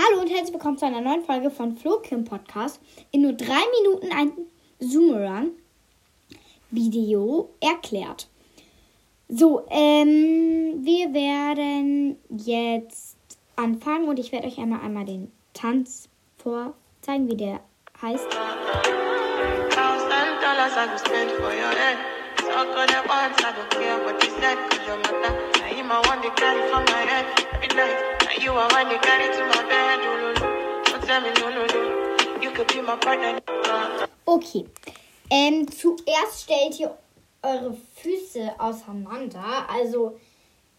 Hallo und herzlich willkommen zu einer neuen Folge von Flo Kim Podcast. In nur drei Minuten ein Zoomerang Video erklärt. So, ähm, wir werden jetzt anfangen und ich werde euch einmal einmal den Tanz vorzeigen, wie der heißt. Talk all the once, I don't care what you said, cause your mother. Now you my one they carry from my head every night. Now you are one they carry to my bed. Oh, no. Don't tell me no, no. You could be my partner. Okay. Ähm, zuerst stellt ihr eure Füße auseinander. Also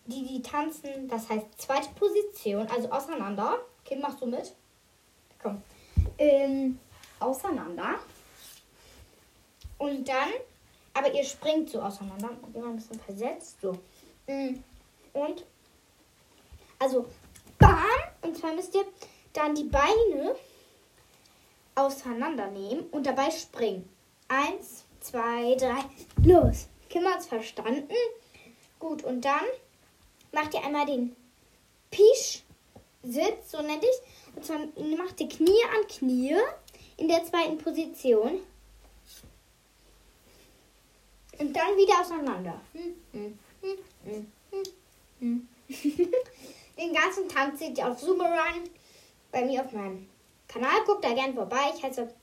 die, die tanzen, das heißt zweite Position, also auseinander. Okay, machst du mit? Komm. Ähm, auseinander. Und dann, aber ihr springt so auseinander. Immer ein bisschen versetzt. So. Mm. Und, also, bam. Und zwar müsst ihr dann die Beine auseinandernehmen und dabei springen. Eins, zwei, drei, los. Kinder hat's verstanden? Gut, und dann macht ihr einmal den Pisch-Sitz, so nennt ich. Und zwar macht ihr Knie an Knie in der zweiten Position. Und dann wieder auseinander. Den ganzen Tanz seht ihr auf Zoomerang bei mir auf meinem Kanal. Guckt da gern vorbei. Ich heiße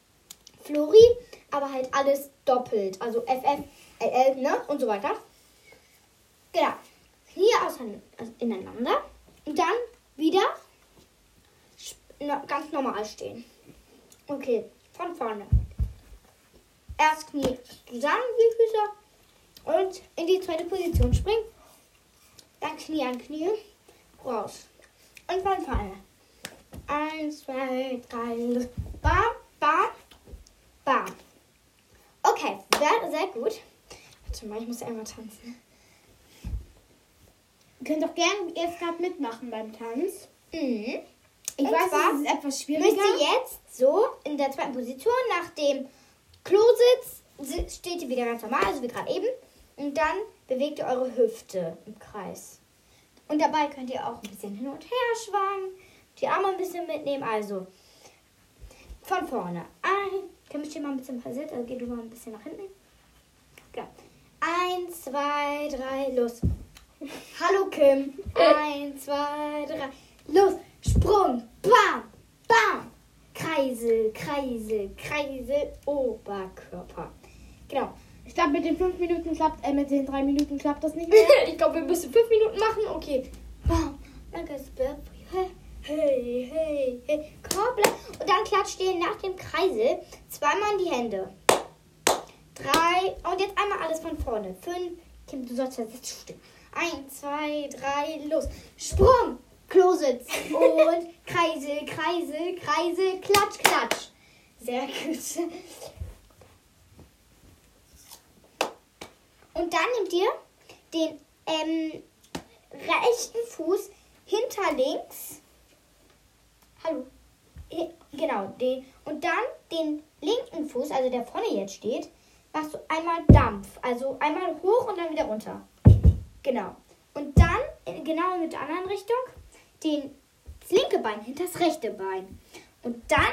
Flori, aber halt alles doppelt. Also FF, LL, ne? Und so weiter. Genau. Knie auseinander, ineinander. Und dann wieder ganz normal stehen. Okay, von vorne. Erst Knie zusammen, die Füße. Und in die zweite Position springen. Dann Knie an Knie. Raus. Und von vorne. Eins, zwei, drei. Bam, bam, bam. Okay, sehr, sehr gut. Warte mal, ich muss einmal tanzen. Ihr könnt doch gerne jetzt gerade mitmachen beim Tanz. Mhm. Ich Und weiß, zwar es ist etwas Müsst schwieriger. ihr jetzt so in der zweiten Position nach dem Klositz si- steht ihr wieder ganz normal, also wie gerade eben. Und dann bewegt ihr eure Hüfte im Kreis. Und dabei könnt ihr auch ein bisschen hin und her schwanken, die Arme ein bisschen mitnehmen. Also von vorne. Ein, kann mich hier mal ein bisschen passiert, also geh du mal ein bisschen nach hinten. Genau. Eins, zwei, drei, los. Hallo Kim. Eins, zwei, drei, los. Sprung. Bam, bam. Kreisel, Kreisel, Kreisel, Oberkörper. Genau. Ich glaube, mit den 5 Minuten klappt, äh, mit den 3 Minuten klappt das nicht mehr. ich glaube, wir müssen fünf Minuten machen. Okay. Hey, hey, hey. Korbler. Und dann klatscht ihr nach dem Kreisel zweimal in die Hände. Drei. Und jetzt einmal alles von vorne. Fünf. Kim, du sollst jetzt stehen. Eins, zwei, drei, los. Sprung. Klositz. Und Kreisel, Kreisel, Kreisel, Klatsch, Klatsch. Sehr gut. Und dann nehmt ihr den ähm, rechten Fuß hinter links. Hallo. Genau, den. Und dann den linken Fuß, also der vorne jetzt steht, machst du einmal Dampf. Also einmal hoch und dann wieder runter. Genau. Und dann, äh, genau mit der anderen Richtung, den, das linke Bein hinter das rechte Bein. Und dann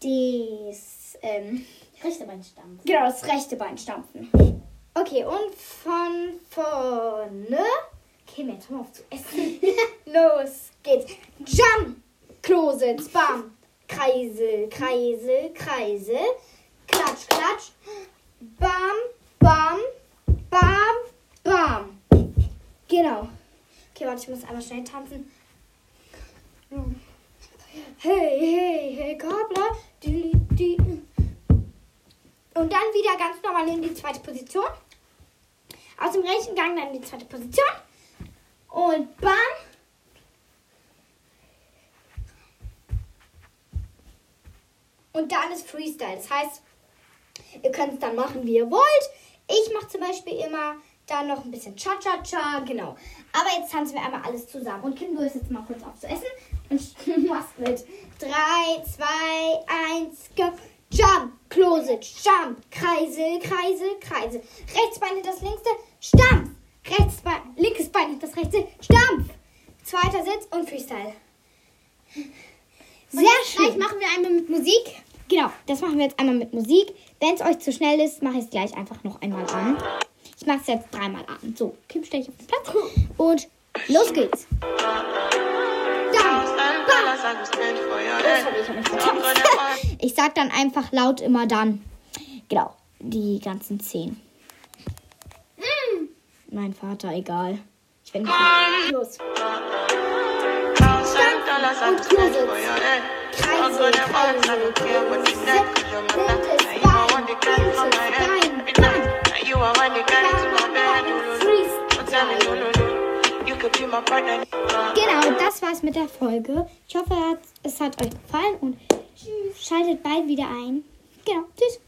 das, ähm, Rechte Bein stampfen. Genau, das rechte Bein stampfen. Okay, und von vorne. Okay, mir jetzt mal auf zu essen. Los geht's. Jump! Klositz, bam! Kreisel, Kreisel, Kreisel. Klatsch, klatsch. Bam, bam, bam, bam. Genau. Okay, warte, ich muss einmal schnell tanzen. Hey, hey, hey, Kabla. Und dann wieder ganz normal in die zweite Position. Aus dem rechten Gang dann die zweite Position. Und bam. Und dann ist Freestyle. Das heißt, ihr könnt es dann machen, wie ihr wollt. Ich mache zum Beispiel immer dann noch ein bisschen Cha-Cha-Cha. Genau. Aber jetzt tanzen wir einmal alles zusammen. Und Kim, du hörst jetzt mal kurz auf zu essen. Und machst mit. 3, 2, 1, go. Jump, Closet, Jump, Kreisel, Kreisel, Kreisel. Rechts Bein hinter das linkste, Stampf. Rechts Bein, linkes Bein hinter das rechte, Stampf. Zweiter Sitz und Freestyle. Sehr Gleich schön. machen wir einmal mit Musik. Genau, das machen wir jetzt einmal mit Musik. Wenn es euch zu schnell ist, mache ich es gleich einfach noch einmal an. Ich mache es jetzt dreimal an. So, Kim stelle ich auf den Platz. Und los geht's. Dann. Your Sorry, head. ich habe mich vertanzt. Ich sag dann einfach laut immer dann. Genau, die ganzen zehn. Mein Vater, egal. Ich bin nicht los. Genau, das war's mit der Folge. Ich hoffe, es hat euch gefallen und schaltet bald wieder ein. Genau, tschüss.